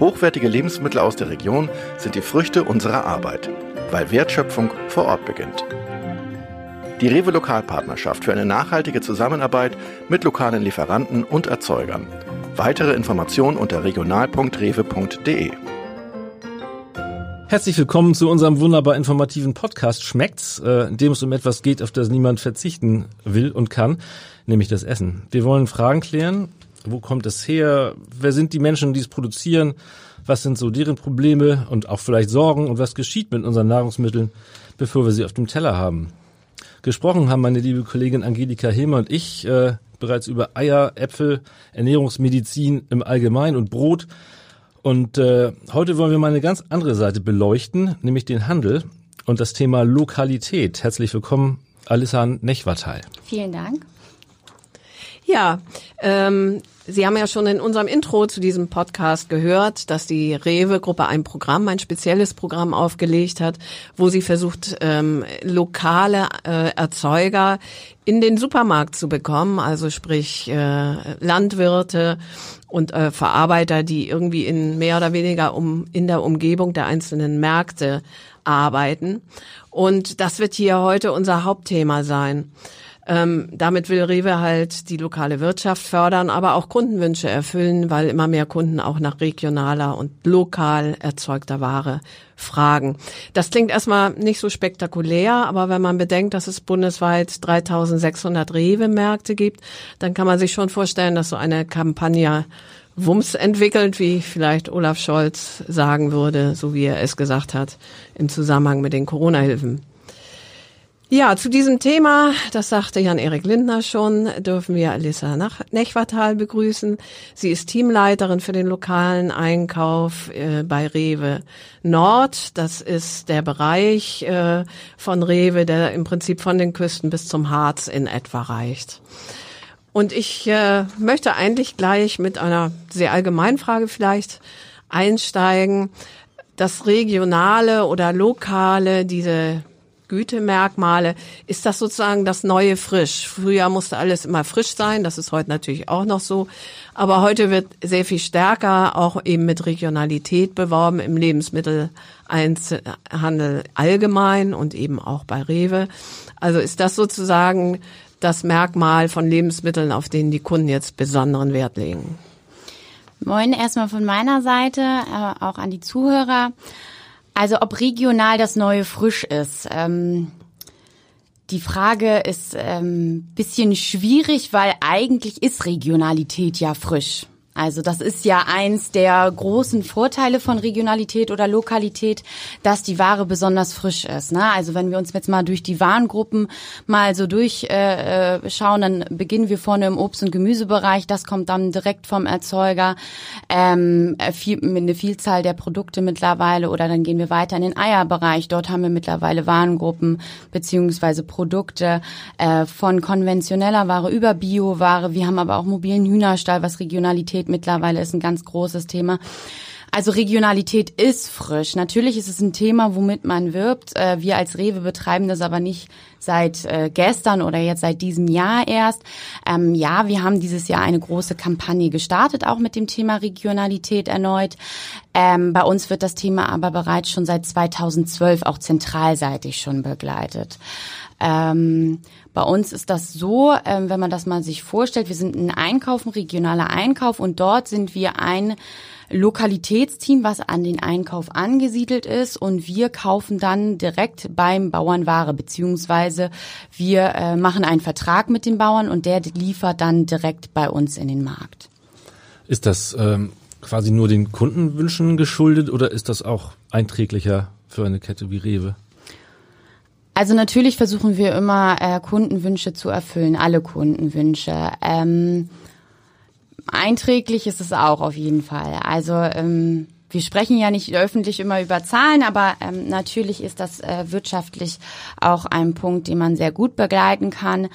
Hochwertige Lebensmittel aus der Region sind die Früchte unserer Arbeit, weil Wertschöpfung vor Ort beginnt. Die Rewe Lokalpartnerschaft für eine nachhaltige Zusammenarbeit mit lokalen Lieferanten und Erzeugern. Weitere Informationen unter regional.rewe.de. Herzlich willkommen zu unserem wunderbar informativen Podcast Schmeckt's, äh, in dem es um etwas geht, auf das niemand verzichten will und kann, nämlich das Essen. Wir wollen Fragen klären, wo kommt es her? Wer sind die Menschen, die es produzieren? Was sind so deren Probleme und auch vielleicht Sorgen? Und was geschieht mit unseren Nahrungsmitteln, bevor wir sie auf dem Teller haben? Gesprochen haben meine liebe Kollegin Angelika Hilmer und ich äh, bereits über Eier, Äpfel, Ernährungsmedizin im Allgemeinen und Brot. Und äh, heute wollen wir mal eine ganz andere Seite beleuchten, nämlich den Handel und das Thema Lokalität. Herzlich willkommen, Alissa Nechwatal. Vielen Dank. Ja, ähm, Sie haben ja schon in unserem Intro zu diesem Podcast gehört, dass die Rewe-Gruppe ein Programm, ein spezielles Programm aufgelegt hat, wo sie versucht, ähm, lokale äh, Erzeuger in den Supermarkt zu bekommen, also sprich äh, Landwirte und äh, Verarbeiter, die irgendwie in mehr oder weniger um in der Umgebung der einzelnen Märkte arbeiten. Und das wird hier heute unser Hauptthema sein. Ähm, damit will Rewe halt die lokale Wirtschaft fördern, aber auch Kundenwünsche erfüllen, weil immer mehr Kunden auch nach regionaler und lokal erzeugter Ware fragen. Das klingt erstmal nicht so spektakulär, aber wenn man bedenkt, dass es bundesweit 3600 Rewe-Märkte gibt, dann kann man sich schon vorstellen, dass so eine Kampagne Wumms entwickelt, wie vielleicht Olaf Scholz sagen würde, so wie er es gesagt hat, im Zusammenhang mit den Corona-Hilfen. Ja, zu diesem Thema, das sagte Jan-Erik Lindner schon, dürfen wir Alissa Nechwatal begrüßen. Sie ist Teamleiterin für den lokalen Einkauf äh, bei Rewe Nord. Das ist der Bereich äh, von Rewe, der im Prinzip von den Küsten bis zum Harz in etwa reicht. Und ich äh, möchte eigentlich gleich mit einer sehr allgemeinen Frage vielleicht einsteigen. Das regionale oder lokale, diese Gütemerkmale, ist das sozusagen das neue Frisch. Früher musste alles immer frisch sein, das ist heute natürlich auch noch so. Aber heute wird sehr viel stärker auch eben mit Regionalität beworben im Lebensmitteleinzelhandel allgemein und eben auch bei Rewe. Also ist das sozusagen das Merkmal von Lebensmitteln, auf denen die Kunden jetzt besonderen Wert legen. Moin erstmal von meiner Seite, äh, auch an die Zuhörer. Also ob regional das neue frisch ist. Ähm, die Frage ist ähm, bisschen schwierig, weil eigentlich ist Regionalität ja frisch. Also das ist ja eins der großen Vorteile von Regionalität oder Lokalität, dass die Ware besonders frisch ist. Ne? Also wenn wir uns jetzt mal durch die Warengruppen mal so durchschauen, äh, äh, dann beginnen wir vorne im Obst- und Gemüsebereich. Das kommt dann direkt vom Erzeuger. Ähm, viel, mit eine Vielzahl der Produkte mittlerweile. Oder dann gehen wir weiter in den Eierbereich. Dort haben wir mittlerweile Warengruppen beziehungsweise Produkte äh, von konventioneller Ware über Bioware. Wir haben aber auch mobilen Hühnerstall, was Regionalität mittlerweile ist ein ganz großes Thema. Also Regionalität ist frisch. Natürlich ist es ein Thema, womit man wirbt. Äh, wir als Rewe betreiben das aber nicht seit äh, gestern oder jetzt seit diesem Jahr erst. Ähm, ja, wir haben dieses Jahr eine große Kampagne gestartet, auch mit dem Thema Regionalität erneut. Ähm, bei uns wird das Thema aber bereits schon seit 2012 auch zentralseitig schon begleitet. Ähm, bei uns ist das so, ähm, wenn man das mal sich vorstellt, wir sind ein Einkauf, ein regionaler Einkauf und dort sind wir ein Lokalitätsteam, was an den Einkauf angesiedelt ist und wir kaufen dann direkt beim Bauern Ware, beziehungsweise wir äh, machen einen Vertrag mit dem Bauern und der liefert dann direkt bei uns in den Markt. Ist das ähm, quasi nur den Kundenwünschen geschuldet oder ist das auch einträglicher für eine Kette wie Rewe? Also natürlich versuchen wir immer äh, Kundenwünsche zu erfüllen, alle Kundenwünsche. Ähm, einträglich ist es auch auf jeden Fall. Also ähm, wir sprechen ja nicht öffentlich immer über Zahlen, aber ähm, natürlich ist das äh, wirtschaftlich auch ein Punkt, den man sehr gut begleiten kann.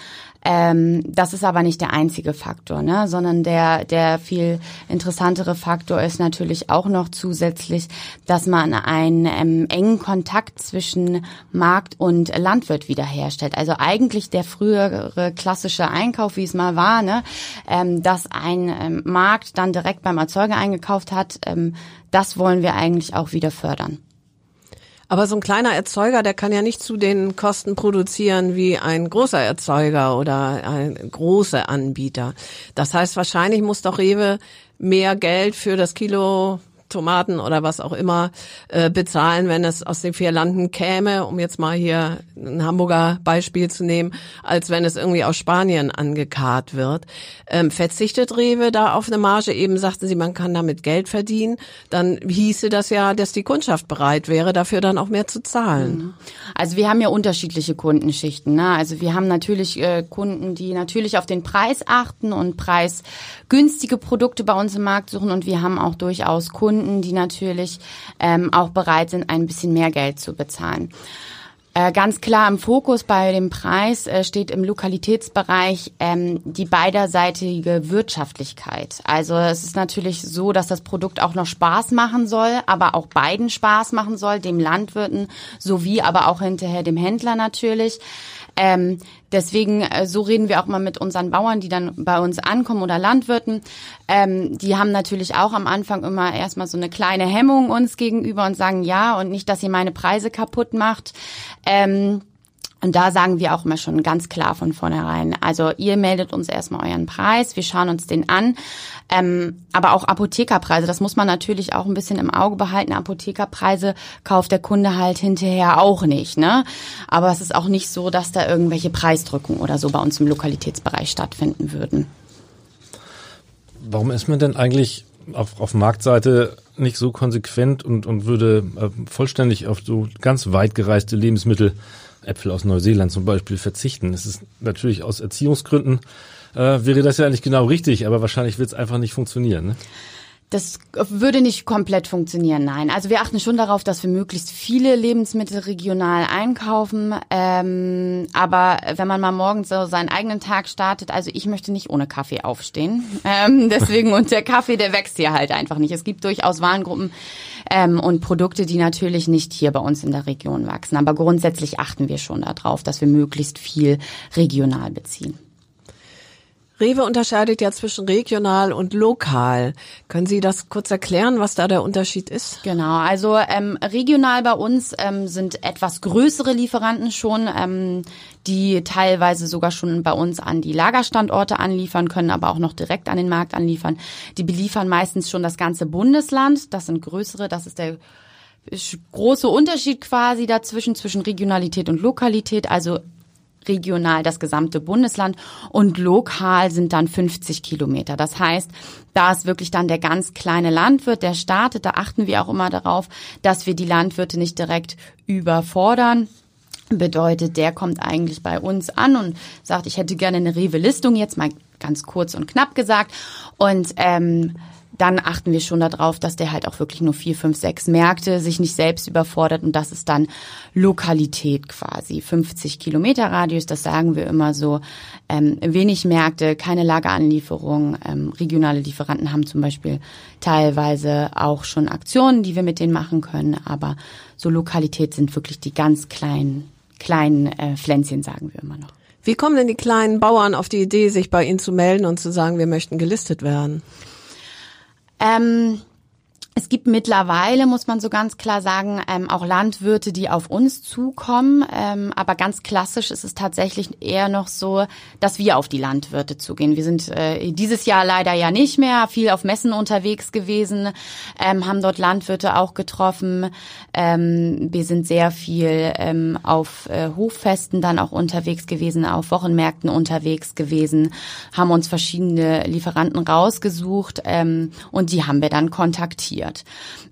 Ähm, das ist aber nicht der einzige Faktor, ne? sondern der, der viel interessantere Faktor ist natürlich auch noch zusätzlich, dass man einen ähm, engen Kontakt zwischen Markt und Landwirt wiederherstellt. Also eigentlich der frühere klassische Einkauf, wie es mal war, ne? ähm, dass ein ähm, Markt dann direkt beim Erzeuger eingekauft hat, ähm, das wollen wir eigentlich auch wieder fördern. Aber so ein kleiner Erzeuger, der kann ja nicht zu den Kosten produzieren wie ein großer Erzeuger oder ein großer Anbieter. Das heißt, wahrscheinlich muss doch Rewe mehr Geld für das Kilo Tomaten oder was auch immer äh, bezahlen, wenn es aus den vier Landen käme, um jetzt mal hier ein Hamburger Beispiel zu nehmen, als wenn es irgendwie aus Spanien angekarrt wird. Ähm, verzichtet Rewe da auf eine Marge? Eben sagten Sie, man kann damit Geld verdienen. Dann hieße das ja, dass die Kundschaft bereit wäre, dafür dann auch mehr zu zahlen. Mhm. Also wir haben ja unterschiedliche Kundenschichten. Ne? Also wir haben natürlich äh, Kunden, die natürlich auf den Preis achten und preisgünstige Produkte bei uns im Markt suchen und wir haben auch durchaus Kunden, Kunden, die natürlich ähm, auch bereit sind, ein bisschen mehr Geld zu bezahlen. Äh, ganz klar im Fokus bei dem Preis äh, steht im Lokalitätsbereich ähm, die beiderseitige Wirtschaftlichkeit. Also es ist natürlich so, dass das Produkt auch noch Spaß machen soll, aber auch beiden Spaß machen soll, dem Landwirten sowie aber auch hinterher dem Händler natürlich. Ähm, deswegen, äh, so reden wir auch mal mit unseren Bauern, die dann bei uns ankommen oder Landwirten. Ähm, die haben natürlich auch am Anfang immer erstmal so eine kleine Hemmung uns gegenüber und sagen, ja, und nicht, dass ihr meine Preise kaputt macht. Ähm, und da sagen wir auch immer schon ganz klar von vornherein. Also ihr meldet uns erstmal euren Preis, wir schauen uns den an. Ähm, aber auch Apothekerpreise, das muss man natürlich auch ein bisschen im Auge behalten. Apothekerpreise kauft der Kunde halt hinterher auch nicht. Ne? Aber es ist auch nicht so, dass da irgendwelche Preisdrückungen oder so bei uns im Lokalitätsbereich stattfinden würden. Warum ist man denn eigentlich auf, auf Marktseite nicht so konsequent und, und würde äh, vollständig auf so ganz weit gereiste Lebensmittel Äpfel aus Neuseeland zum Beispiel verzichten. Es ist natürlich aus Erziehungsgründen äh, wäre das ja eigentlich genau richtig, aber wahrscheinlich wird es einfach nicht funktionieren. Ne? Das würde nicht komplett funktionieren, nein. Also wir achten schon darauf, dass wir möglichst viele Lebensmittel regional einkaufen. Ähm, aber wenn man mal morgens so seinen eigenen Tag startet, also ich möchte nicht ohne Kaffee aufstehen. Ähm, deswegen, und der Kaffee, der wächst hier halt einfach nicht. Es gibt durchaus Warengruppen ähm, und Produkte, die natürlich nicht hier bei uns in der Region wachsen. Aber grundsätzlich achten wir schon darauf, dass wir möglichst viel regional beziehen. Rewe unterscheidet ja zwischen regional und lokal. Können Sie das kurz erklären, was da der Unterschied ist? Genau, also ähm, regional bei uns ähm, sind etwas größere Lieferanten schon, ähm, die teilweise sogar schon bei uns an die Lagerstandorte anliefern können, aber auch noch direkt an den Markt anliefern. Die beliefern meistens schon das ganze Bundesland. Das sind größere, das ist der große Unterschied quasi dazwischen, zwischen Regionalität und Lokalität. Also regional das gesamte Bundesland und lokal sind dann 50 Kilometer. Das heißt, da ist wirklich dann der ganz kleine Landwirt, der startet. Da achten wir auch immer darauf, dass wir die Landwirte nicht direkt überfordern. Bedeutet, der kommt eigentlich bei uns an und sagt, ich hätte gerne eine Rewe-Listung, jetzt mal ganz kurz und knapp gesagt. Und ähm, dann achten wir schon darauf, dass der halt auch wirklich nur vier, fünf, sechs Märkte sich nicht selbst überfordert und das ist dann Lokalität quasi. 50 Kilometer Radius, das sagen wir immer so. Ähm, wenig Märkte, keine Lageranlieferung. Ähm, regionale Lieferanten haben zum Beispiel teilweise auch schon Aktionen, die wir mit denen machen können, aber so Lokalität sind wirklich die ganz kleinen, kleinen äh, Pflänzchen, sagen wir immer noch. Wie kommen denn die kleinen Bauern auf die Idee, sich bei Ihnen zu melden und zu sagen, wir möchten gelistet werden? Ähm, es gibt mittlerweile, muss man so ganz klar sagen, ähm, auch Landwirte, die auf uns zukommen. Ähm, aber ganz klassisch ist es tatsächlich eher noch so, dass wir auf die Landwirte zugehen. Wir sind äh, dieses Jahr leider ja nicht mehr viel auf Messen unterwegs gewesen, ähm, haben dort Landwirte auch getroffen. Ähm, wir sind sehr viel ähm, auf äh, Hoffesten dann auch unterwegs gewesen, auf Wochenmärkten unterwegs gewesen, haben uns verschiedene Lieferanten rausgesucht ähm, und die haben wir dann kontaktiert. Landwirt.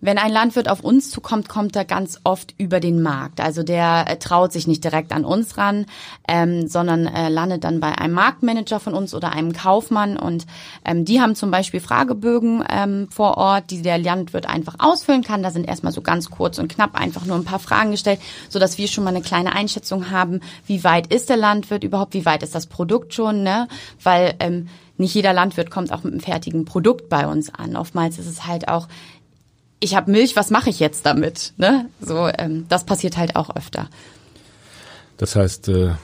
Wenn ein Landwirt auf uns zukommt, kommt er ganz oft über den Markt. Also der äh, traut sich nicht direkt an uns ran, ähm, sondern äh, landet dann bei einem Marktmanager von uns oder einem Kaufmann und ähm, die haben zum Beispiel Fragebögen ähm, vor Ort, die der Landwirt einfach ausfüllen kann. Da sind erstmal so ganz kurz und knapp einfach nur ein paar Fragen gestellt, so dass wir schon mal eine kleine Einschätzung haben, wie weit ist der Landwirt überhaupt, wie weit ist das Produkt schon, ne? Weil ähm, nicht jeder Landwirt kommt auch mit einem fertigen Produkt bei uns an. Oftmals ist es halt auch, ich habe Milch, was mache ich jetzt damit? Ne? So, ähm, das passiert halt auch öfter. Das heißt, äh,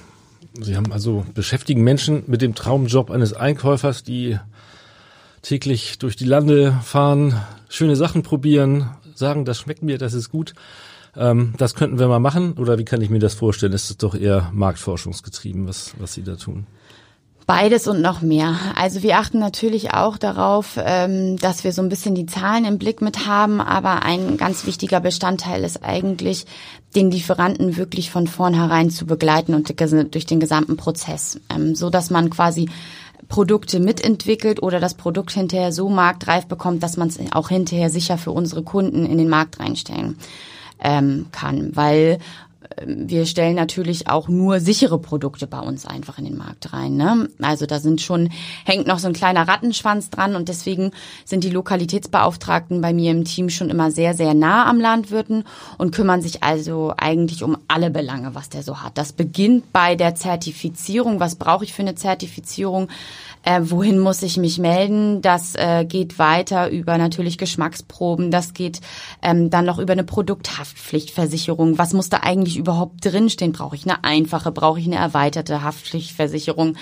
Sie haben also beschäftigen Menschen mit dem Traumjob eines Einkäufers, die täglich durch die Lande fahren, schöne Sachen probieren, sagen, das schmeckt mir, das ist gut. Ähm, das könnten wir mal machen. Oder wie kann ich mir das vorstellen? Ist es doch eher marktforschungsgetrieben, was, was Sie da tun? Beides und noch mehr. Also wir achten natürlich auch darauf, ähm, dass wir so ein bisschen die Zahlen im Blick mit haben, aber ein ganz wichtiger Bestandteil ist eigentlich, den Lieferanten wirklich von vornherein zu begleiten und durch den gesamten Prozess, ähm, so dass man quasi Produkte mitentwickelt oder das Produkt hinterher so marktreif bekommt, dass man es auch hinterher sicher für unsere Kunden in den Markt reinstellen ähm, kann, weil wir stellen natürlich auch nur sichere Produkte bei uns einfach in den Markt rein. Ne? Also da sind schon, hängt noch so ein kleiner Rattenschwanz dran und deswegen sind die Lokalitätsbeauftragten bei mir im Team schon immer sehr, sehr nah am Landwirten und kümmern sich also eigentlich um alle Belange, was der so hat. Das beginnt bei der Zertifizierung. Was brauche ich für eine Zertifizierung? Äh, wohin muss ich mich melden? Das äh, geht weiter über natürlich Geschmacksproben. Das geht ähm, dann noch über eine Produkthaftpflichtversicherung. Was muss da eigentlich überhaupt drinstehen? Brauche ich eine einfache? Brauche ich eine erweiterte Haftpflichtversicherung?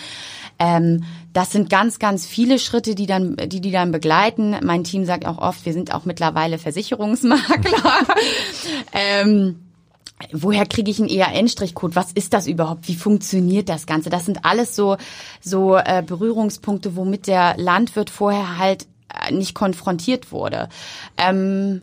Ähm, das sind ganz, ganz viele Schritte, die dann, die die dann begleiten. Mein Team sagt auch oft, wir sind auch mittlerweile Versicherungsmakler. ähm, woher kriege ich einen EAN-Strichcode? Was ist das überhaupt? Wie funktioniert das Ganze? Das sind alles so, so äh, Berührungspunkte, womit der Landwirt vorher halt äh, nicht konfrontiert wurde. Ähm,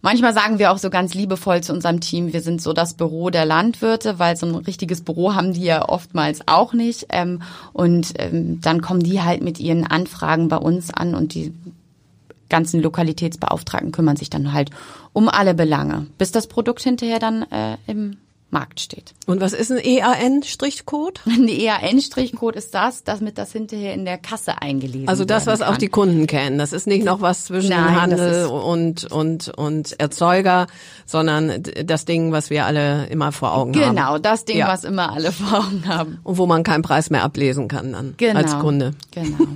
Manchmal sagen wir auch so ganz liebevoll zu unserem Team, wir sind so das Büro der Landwirte, weil so ein richtiges Büro haben die ja oftmals auch nicht. Ähm, und ähm, dann kommen die halt mit ihren Anfragen bei uns an und die ganzen Lokalitätsbeauftragten kümmern sich dann halt um alle Belange, bis das Produkt hinterher dann äh, im Markt steht. Und was ist ein EAN-Strichcode? Ein EAN-Strichcode ist das, damit das hinterher in der Kasse eingelesen wird. Also das, was auch die Kunden kennen. Das ist nicht noch was zwischen Nein, Handel und, und, und Erzeuger, sondern das Ding, was wir alle immer vor Augen genau, haben. Genau, das Ding, Ja. was immer alle vor Augen haben. Und wo man keinen Preis mehr ablesen kann dann Genau. als Kunde. Genau.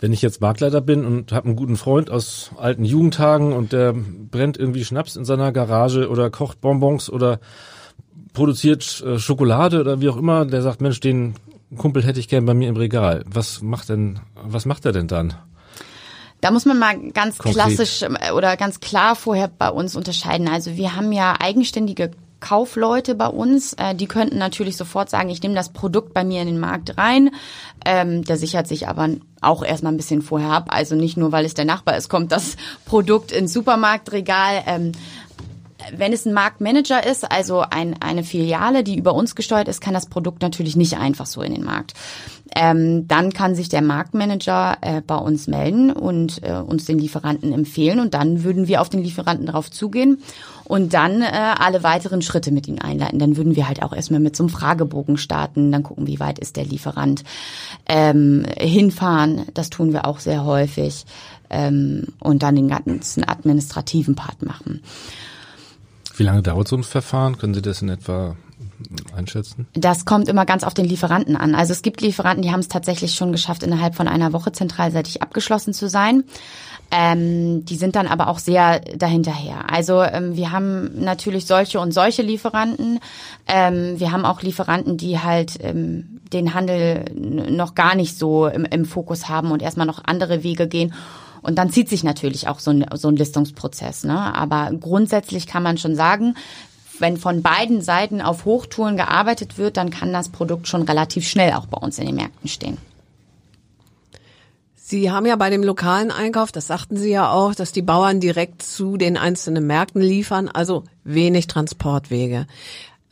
Wenn ich jetzt Marktleiter bin und habe einen guten Freund aus alten Jugendtagen und der brennt irgendwie Schnaps in seiner Garage oder kocht Bonbons oder produziert äh, Schokolade oder wie auch immer, der sagt, Mensch, den Kumpel hätte ich gern bei mir im Regal. Was macht denn, was macht er denn dann? Da muss man mal ganz Konkret. klassisch äh, oder ganz klar vorher bei uns unterscheiden. Also wir haben ja eigenständige Kaufleute bei uns, äh, die könnten natürlich sofort sagen, ich nehme das Produkt bei mir in den Markt rein. Ähm, der sichert sich aber auch erstmal ein bisschen vorher ab. Also nicht nur, weil es der Nachbar ist, kommt das Produkt ins Supermarktregal. Ähm, wenn es ein Marktmanager ist, also ein, eine Filiale, die über uns gesteuert ist, kann das Produkt natürlich nicht einfach so in den Markt. Ähm, dann kann sich der Marktmanager äh, bei uns melden und äh, uns den Lieferanten empfehlen und dann würden wir auf den Lieferanten darauf zugehen und dann äh, alle weiteren Schritte mit ihm einleiten. Dann würden wir halt auch erstmal mit so einem Fragebogen starten, dann gucken, wie weit ist der Lieferant. Ähm, hinfahren, das tun wir auch sehr häufig ähm, und dann den ganzen administrativen Part machen. Wie lange dauert so ein Verfahren? Können Sie das in etwa einschätzen? Das kommt immer ganz auf den Lieferanten an. Also es gibt Lieferanten, die haben es tatsächlich schon geschafft, innerhalb von einer Woche zentralseitig abgeschlossen zu sein. Ähm, die sind dann aber auch sehr dahinterher. Also ähm, wir haben natürlich solche und solche Lieferanten. Ähm, wir haben auch Lieferanten, die halt ähm, den Handel noch gar nicht so im, im Fokus haben und erstmal noch andere Wege gehen. Und dann zieht sich natürlich auch so ein, so ein Listungsprozess. Ne? Aber grundsätzlich kann man schon sagen, wenn von beiden Seiten auf Hochtouren gearbeitet wird, dann kann das Produkt schon relativ schnell auch bei uns in den Märkten stehen. Sie haben ja bei dem lokalen Einkauf, das sagten Sie ja auch, dass die Bauern direkt zu den einzelnen Märkten liefern, also wenig Transportwege.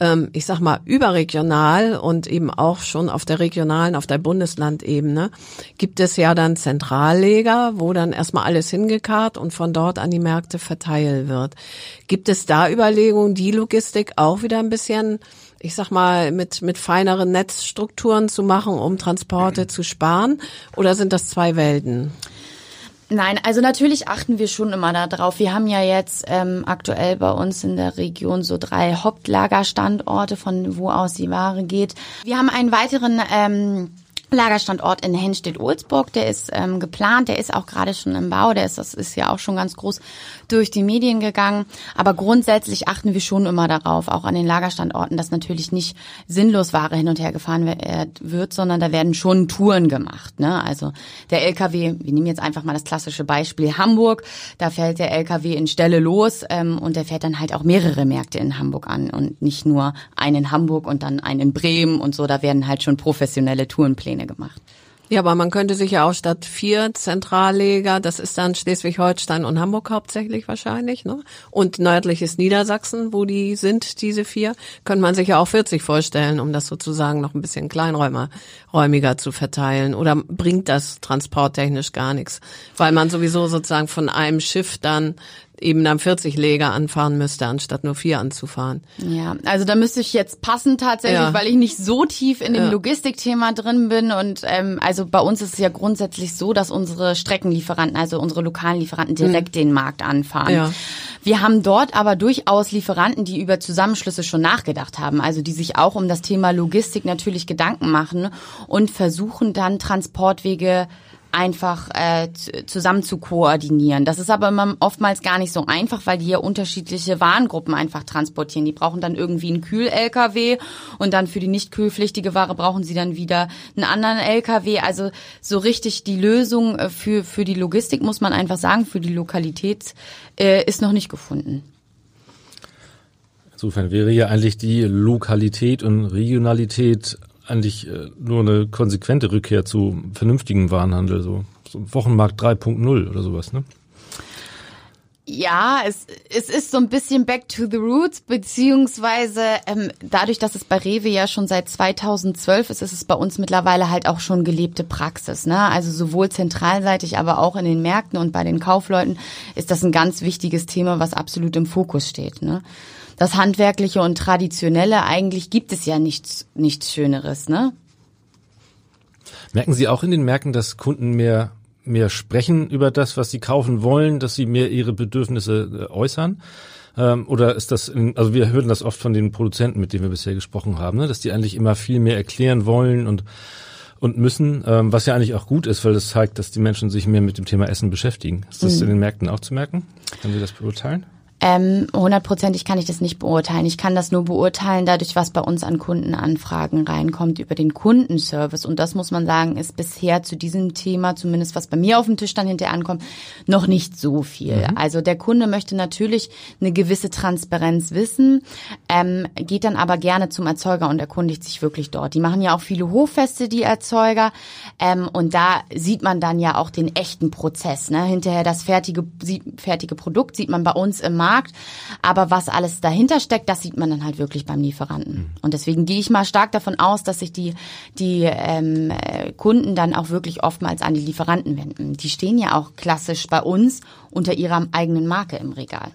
Ähm, ich sag mal, überregional und eben auch schon auf der regionalen, auf der Bundeslandebene gibt es ja dann Zentralleger, wo dann erstmal alles hingekarrt und von dort an die Märkte verteilt wird. Gibt es da Überlegungen, die Logistik auch wieder ein bisschen ich sag mal, mit, mit feineren Netzstrukturen zu machen, um Transporte zu sparen? Oder sind das zwei Welten? Nein, also natürlich achten wir schon immer darauf. Wir haben ja jetzt ähm, aktuell bei uns in der Region so drei Hauptlagerstandorte, von wo aus die Ware geht. Wir haben einen weiteren ähm, Lagerstandort in Henstedt-Ohlsburg, der ist ähm, geplant, der ist auch gerade schon im Bau, der ist, das ist ja auch schon ganz groß durch die Medien gegangen. Aber grundsätzlich achten wir schon immer darauf, auch an den Lagerstandorten, dass natürlich nicht sinnlos Ware hin und her gefahren äh, wird, sondern da werden schon Touren gemacht. Ne? Also der LKW, wir nehmen jetzt einfach mal das klassische Beispiel Hamburg, da fährt der LKW in Stelle los ähm, und der fährt dann halt auch mehrere Märkte in Hamburg an und nicht nur einen in Hamburg und dann einen in Bremen und so, da werden halt schon professionelle Tourenpläne Pläne gemacht. Ja, aber man könnte sich ja auch statt vier Zentralleger, das ist dann Schleswig-Holstein und Hamburg hauptsächlich wahrscheinlich, ne? Und nördliches Niedersachsen, wo die sind, diese vier, könnte man sich ja auch 40 vorstellen, um das sozusagen noch ein bisschen kleinräumiger zu verteilen. Oder bringt das transporttechnisch gar nichts? Weil man sowieso sozusagen von einem Schiff dann eben dann 40 Leger anfahren müsste, anstatt nur vier anzufahren. Ja, also da müsste ich jetzt passen tatsächlich, ja. weil ich nicht so tief in dem ja. Logistikthema drin bin. Und ähm, also bei uns ist es ja grundsätzlich so, dass unsere Streckenlieferanten, also unsere lokalen Lieferanten direkt mhm. den Markt anfahren. Ja. Wir haben dort aber durchaus Lieferanten, die über Zusammenschlüsse schon nachgedacht haben, also die sich auch um das Thema Logistik natürlich Gedanken machen und versuchen dann Transportwege einfach äh, zusammen zu koordinieren. Das ist aber immer oftmals gar nicht so einfach, weil die ja unterschiedliche Warengruppen einfach transportieren. Die brauchen dann irgendwie einen Kühl-LKW und dann für die nicht kühlpflichtige Ware brauchen sie dann wieder einen anderen LKW. Also so richtig die Lösung äh, für, für die Logistik, muss man einfach sagen, für die Lokalität äh, ist noch nicht gefunden. Insofern wäre ja eigentlich die Lokalität und Regionalität eigentlich äh, nur eine konsequente Rückkehr zu vernünftigen Warenhandel, so, so Wochenmarkt 3.0 oder sowas, ne? Ja, es, es ist so ein bisschen back to the roots, beziehungsweise ähm, dadurch, dass es bei Rewe ja schon seit 2012 ist, ist es bei uns mittlerweile halt auch schon gelebte Praxis. Ne? Also sowohl zentralseitig, aber auch in den Märkten und bei den Kaufleuten ist das ein ganz wichtiges Thema, was absolut im Fokus steht. Ne? Das Handwerkliche und Traditionelle, eigentlich gibt es ja nichts, nichts Schöneres, ne? Merken Sie auch in den Märkten, dass Kunden mehr, mehr sprechen über das, was sie kaufen wollen, dass sie mehr ihre Bedürfnisse äh, äußern? Ähm, oder ist das, in, also wir hören das oft von den Produzenten, mit denen wir bisher gesprochen haben, ne, dass die eigentlich immer viel mehr erklären wollen und und müssen, ähm, was ja eigentlich auch gut ist, weil das zeigt, dass die Menschen sich mehr mit dem Thema Essen beschäftigen. Ist das mhm. in den Märkten auch zu merken? Können Sie das beurteilen? Ähm, hundertprozentig kann ich das nicht beurteilen. Ich kann das nur beurteilen dadurch, was bei uns an Kundenanfragen reinkommt über den Kundenservice. Und das muss man sagen, ist bisher zu diesem Thema, zumindest was bei mir auf dem Tisch dann hinterher ankommt, noch nicht so viel. Mhm. Also der Kunde möchte natürlich eine gewisse Transparenz wissen, ähm, geht dann aber gerne zum Erzeuger und erkundigt sich wirklich dort. Die machen ja auch viele Hoffeste, die Erzeuger. Ähm, und da sieht man dann ja auch den echten Prozess. Ne? Hinterher das fertige, fertige Produkt sieht man bei uns im Markt Markt. Aber was alles dahinter steckt, das sieht man dann halt wirklich beim Lieferanten. Mhm. Und deswegen gehe ich mal stark davon aus, dass sich die, die ähm, Kunden dann auch wirklich oftmals an die Lieferanten wenden. Die stehen ja auch klassisch bei uns unter ihrer eigenen Marke im Regal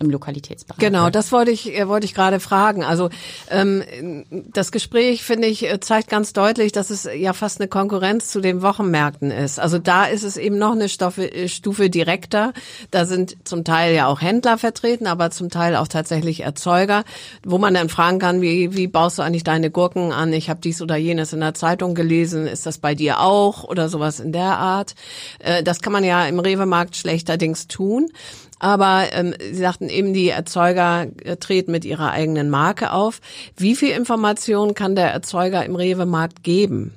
im Lokalitätsbereich. Genau, das wollte ich äh, wollte ich gerade fragen. Also ähm, das Gespräch finde ich äh, zeigt ganz deutlich, dass es ja fast eine Konkurrenz zu den Wochenmärkten ist. Also da ist es eben noch eine Stufe, äh, Stufe direkter. Da sind zum Teil ja auch Händler vertreten, aber zum Teil auch tatsächlich Erzeuger, wo man dann fragen kann, wie wie baust du eigentlich deine Gurken an? Ich habe dies oder jenes in der Zeitung gelesen. Ist das bei dir auch oder sowas in der Art? Äh, das kann man ja im Rewe-Markt schlechterdings tun. Aber ähm, Sie sagten eben, die Erzeuger äh, treten mit ihrer eigenen Marke auf. Wie viel Information kann der Erzeuger im Rewe-Markt geben?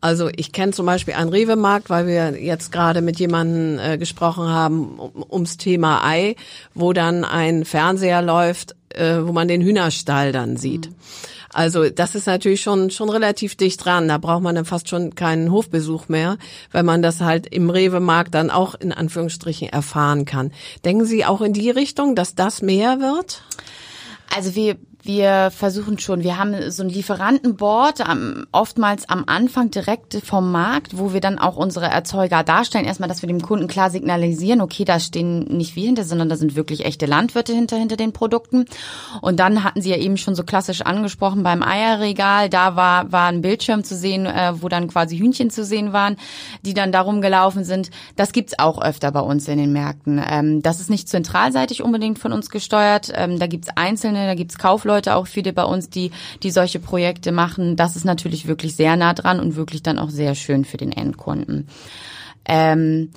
Also ich kenne zum Beispiel einen Rewe-Markt, weil wir jetzt gerade mit jemandem äh, gesprochen haben um, ums Thema Ei, wo dann ein Fernseher läuft, äh, wo man den Hühnerstall dann sieht. Mhm. Also das ist natürlich schon, schon relativ dicht dran. Da braucht man dann fast schon keinen Hofbesuch mehr, weil man das halt im Rewe-Markt dann auch in Anführungsstrichen erfahren kann. Denken Sie auch in die Richtung, dass das mehr wird? Also wir wir versuchen schon, wir haben so ein Lieferantenboard, oftmals am Anfang direkt vom Markt, wo wir dann auch unsere Erzeuger darstellen. Erstmal, dass wir dem Kunden klar signalisieren, okay, da stehen nicht wir hinter, sondern da sind wirklich echte Landwirte hinter, hinter den Produkten. Und dann hatten Sie ja eben schon so klassisch angesprochen beim Eierregal, da war, war ein Bildschirm zu sehen, äh, wo dann quasi Hühnchen zu sehen waren, die dann darum gelaufen sind. Das gibt's auch öfter bei uns in den Märkten. Ähm, das ist nicht zentralseitig unbedingt von uns gesteuert. Ähm, da gibt's Einzelne, da gibt's Kaufleute, Leute, auch viele bei uns, die, die solche Projekte machen. Das ist natürlich wirklich sehr nah dran und wirklich dann auch sehr schön für den Endkunden. Ähm,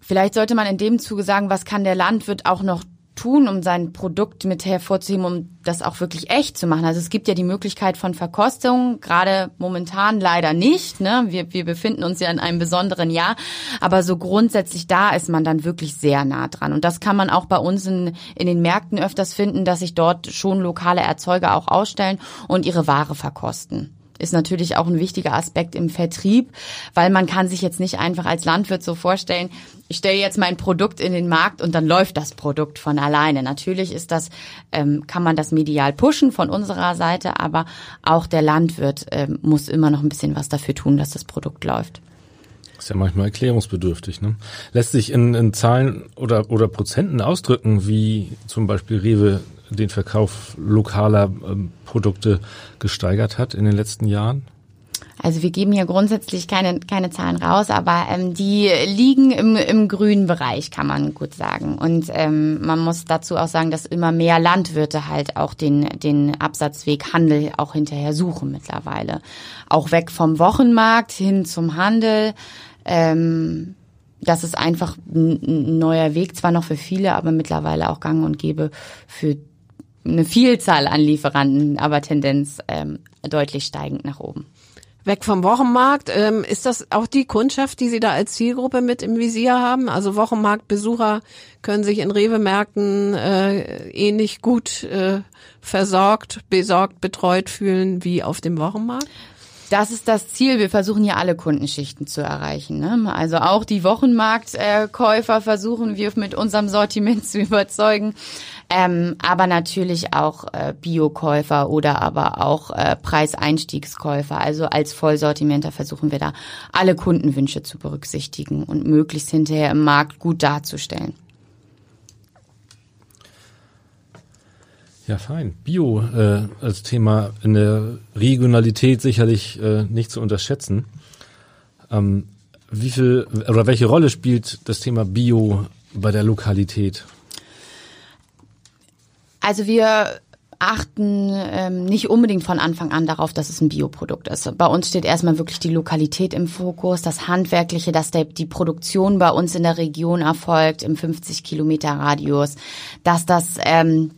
vielleicht sollte man in dem Zuge sagen, was kann der Landwirt auch noch tun, um sein Produkt mit hervorzuheben, um das auch wirklich echt zu machen? Also es gibt ja die Möglichkeit von Verkostung, gerade momentan leider nicht. Ne? Wir, wir befinden uns ja in einem besonderen Jahr, aber so grundsätzlich da ist man dann wirklich sehr nah dran. Und das kann man auch bei uns in, in den Märkten öfters finden, dass sich dort schon lokale Erzeuger auch ausstellen und ihre Ware verkosten ist natürlich auch ein wichtiger Aspekt im Vertrieb, weil man kann sich jetzt nicht einfach als Landwirt so vorstellen, ich stelle jetzt mein Produkt in den Markt und dann läuft das Produkt von alleine. Natürlich ist das, ähm, kann man das medial pushen von unserer Seite, aber auch der Landwirt ähm, muss immer noch ein bisschen was dafür tun, dass das Produkt läuft. Ist ja manchmal erklärungsbedürftig. Ne? Lässt sich in, in Zahlen oder, oder Prozenten ausdrücken, wie zum Beispiel Rewe den Verkauf lokaler ähm, Produkte gesteigert hat in den letzten Jahren? Also wir geben hier grundsätzlich keine, keine Zahlen raus, aber ähm, die liegen im, im grünen Bereich, kann man gut sagen. Und ähm, man muss dazu auch sagen, dass immer mehr Landwirte halt auch den, den Absatzweg Handel auch hinterher suchen mittlerweile. Auch weg vom Wochenmarkt hin zum Handel. Ähm, das ist einfach ein neuer Weg, zwar noch für viele, aber mittlerweile auch gang und gäbe für eine Vielzahl an Lieferanten, aber Tendenz ähm, deutlich steigend nach oben. Weg vom Wochenmarkt. Ähm, ist das auch die Kundschaft, die Sie da als Zielgruppe mit im Visier haben? Also Wochenmarktbesucher können sich in Rewe-Märkten äh, ähnlich gut äh, versorgt, besorgt, betreut fühlen wie auf dem Wochenmarkt? Das ist das Ziel. Wir versuchen ja alle Kundenschichten zu erreichen. Ne? Also auch die Wochenmarktkäufer versuchen wir mit unserem Sortiment zu überzeugen. Ähm, aber natürlich auch äh, Biokäufer oder aber auch äh, Preiseinstiegskäufer. Also als Vollsortimenter versuchen wir da alle Kundenwünsche zu berücksichtigen und möglichst hinterher im Markt gut darzustellen. Ja, fein. Bio äh, als Thema in der Regionalität sicherlich äh, nicht zu unterschätzen. Ähm, wie viel oder welche Rolle spielt das Thema Bio bei der Lokalität? Also wir achten ähm, nicht unbedingt von Anfang an darauf, dass es ein Bioprodukt ist. Bei uns steht erstmal wirklich die Lokalität im Fokus, das Handwerkliche, dass der, die Produktion bei uns in der Region erfolgt, im 50 Kilometer Radius, dass das ähm,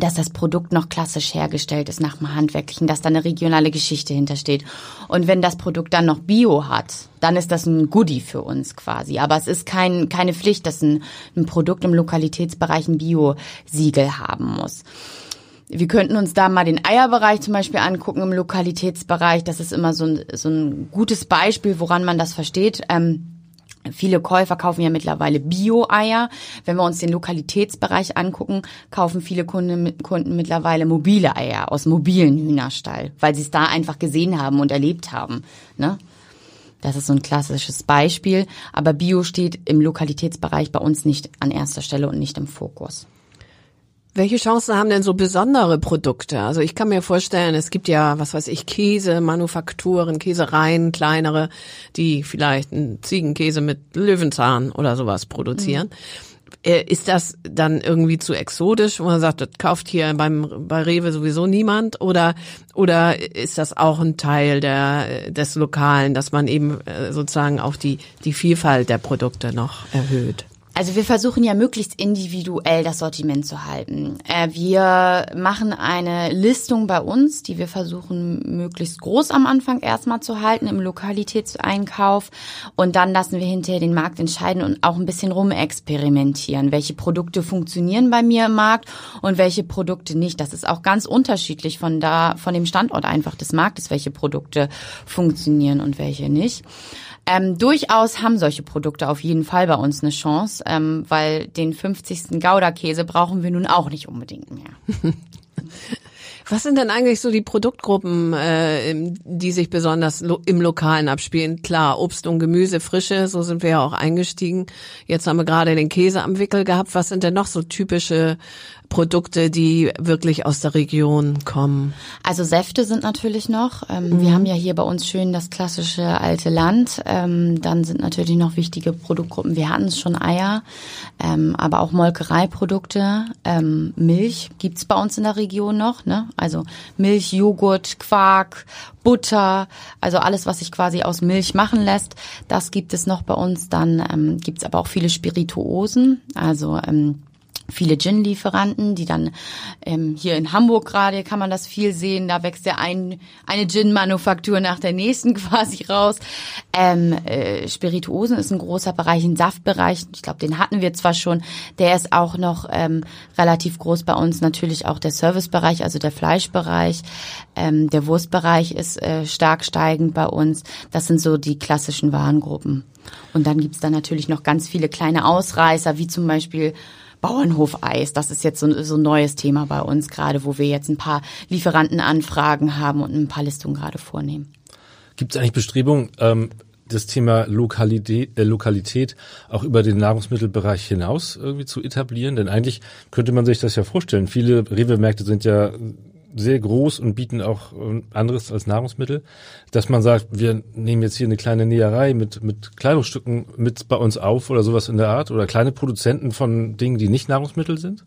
dass das Produkt noch klassisch hergestellt ist nach dem Handwerklichen, dass da eine regionale Geschichte hintersteht. Und wenn das Produkt dann noch Bio hat, dann ist das ein Goodie für uns quasi. Aber es ist kein, keine Pflicht, dass ein, ein Produkt im Lokalitätsbereich ein Bio-Siegel haben muss. Wir könnten uns da mal den Eierbereich zum Beispiel angucken im Lokalitätsbereich. Das ist immer so ein, so ein gutes Beispiel, woran man das versteht. Ähm, Viele Käufer kaufen ja mittlerweile Bio-Eier. Wenn wir uns den Lokalitätsbereich angucken, kaufen viele Kunden, Kunden mittlerweile mobile Eier aus mobilen Hühnerstall, weil sie es da einfach gesehen haben und erlebt haben. Ne? Das ist so ein klassisches Beispiel. Aber Bio steht im Lokalitätsbereich bei uns nicht an erster Stelle und nicht im Fokus. Welche Chancen haben denn so besondere Produkte? Also ich kann mir vorstellen, es gibt ja, was weiß ich, Käse, Manufakturen, Käsereien, kleinere, die vielleicht einen Ziegenkäse mit Löwenzahn oder sowas produzieren. Mhm. Ist das dann irgendwie zu exotisch, wo man sagt, das kauft hier beim, bei Rewe sowieso niemand? Oder, oder ist das auch ein Teil der, des Lokalen, dass man eben äh, sozusagen auch die, die Vielfalt der Produkte noch erhöht? Also wir versuchen ja möglichst individuell das Sortiment zu halten. Äh, wir machen eine Listung bei uns, die wir versuchen möglichst groß am Anfang erstmal zu halten im Lokalitätseinkauf und dann lassen wir hinterher den Markt entscheiden und auch ein bisschen rumexperimentieren, welche Produkte funktionieren bei mir im Markt und welche Produkte nicht. Das ist auch ganz unterschiedlich von da von dem Standort einfach des Marktes, welche Produkte funktionieren und welche nicht. Ähm, durchaus haben solche Produkte auf jeden Fall bei uns eine Chance, ähm, weil den 50. Gouda-Käse brauchen wir nun auch nicht unbedingt mehr. Was sind denn eigentlich so die Produktgruppen, äh, die sich besonders im Lokalen abspielen? Klar, Obst und Gemüse, Frische, so sind wir ja auch eingestiegen. Jetzt haben wir gerade den Käse am Wickel gehabt. Was sind denn noch so typische Produkte, die wirklich aus der Region kommen? Also Säfte sind natürlich noch. Ähm, mhm. Wir haben ja hier bei uns schön das klassische alte Land. Ähm, dann sind natürlich noch wichtige Produktgruppen. Wir hatten es schon Eier, ähm, aber auch Molkereiprodukte. Ähm, Milch gibt's bei uns in der Region noch. Ne? Also Milch, Joghurt, Quark, Butter, also alles, was sich quasi aus Milch machen lässt, das gibt es noch bei uns. Dann ähm, gibt's aber auch viele Spirituosen, also ähm, viele Gin-Lieferanten, die dann ähm, hier in Hamburg gerade kann man das viel sehen. Da wächst ja ein, eine Gin-Manufaktur nach der nächsten quasi raus. Ähm, äh, Spirituosen ist ein großer Bereich, ein Saftbereich. Ich glaube, den hatten wir zwar schon. Der ist auch noch ähm, relativ groß bei uns. Natürlich auch der Servicebereich, also der Fleischbereich. Ähm, der Wurstbereich ist äh, stark steigend bei uns. Das sind so die klassischen Warengruppen. Und dann gibt's da natürlich noch ganz viele kleine Ausreißer, wie zum Beispiel Bauernhofeis, das ist jetzt so, so ein neues Thema bei uns gerade, wo wir jetzt ein paar Lieferantenanfragen haben und ein paar Listungen gerade vornehmen. Gibt es eigentlich Bestrebungen, ähm, das Thema Lokalität, äh, Lokalität auch über den Nahrungsmittelbereich hinaus irgendwie zu etablieren? Denn eigentlich könnte man sich das ja vorstellen. Viele Rewe-Märkte sind ja sehr groß und bieten auch ähm, anderes als Nahrungsmittel, dass man sagt, wir nehmen jetzt hier eine kleine Näherei mit, mit Kleidungsstücken mit bei uns auf oder sowas in der Art oder kleine Produzenten von Dingen, die nicht Nahrungsmittel sind?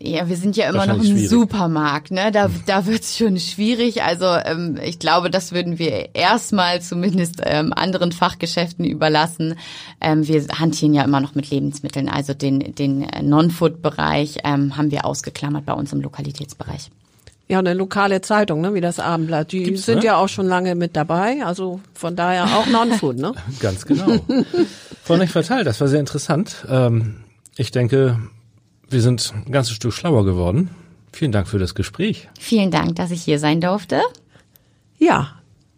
Ja, wir sind ja immer noch im schwierig. Supermarkt, ne? Da, da wird's schon schwierig. Also ähm, ich glaube, das würden wir erstmal zumindest ähm, anderen Fachgeschäften überlassen. Ähm, wir hantieren ja immer noch mit Lebensmitteln. Also den, den Non-Food-Bereich ähm, haben wir ausgeklammert bei uns im Lokalitätsbereich. Ja, eine lokale Zeitung, ne, wie das Abendblatt. Die Gibt's, sind ne? ja auch schon lange mit dabei, also von daher auch Non-Food, ne? Ganz genau. Frau Nechverteil, das war sehr interessant. Ähm, ich denke, wir sind ein ganzes Stück schlauer geworden. Vielen Dank für das Gespräch. Vielen Dank, dass ich hier sein durfte. Ja,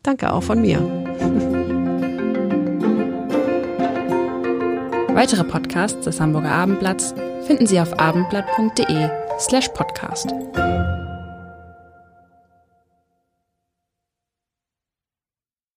danke auch von mir. Weitere Podcasts des Hamburger Abendblatts finden Sie auf abendblatt.de slash podcast.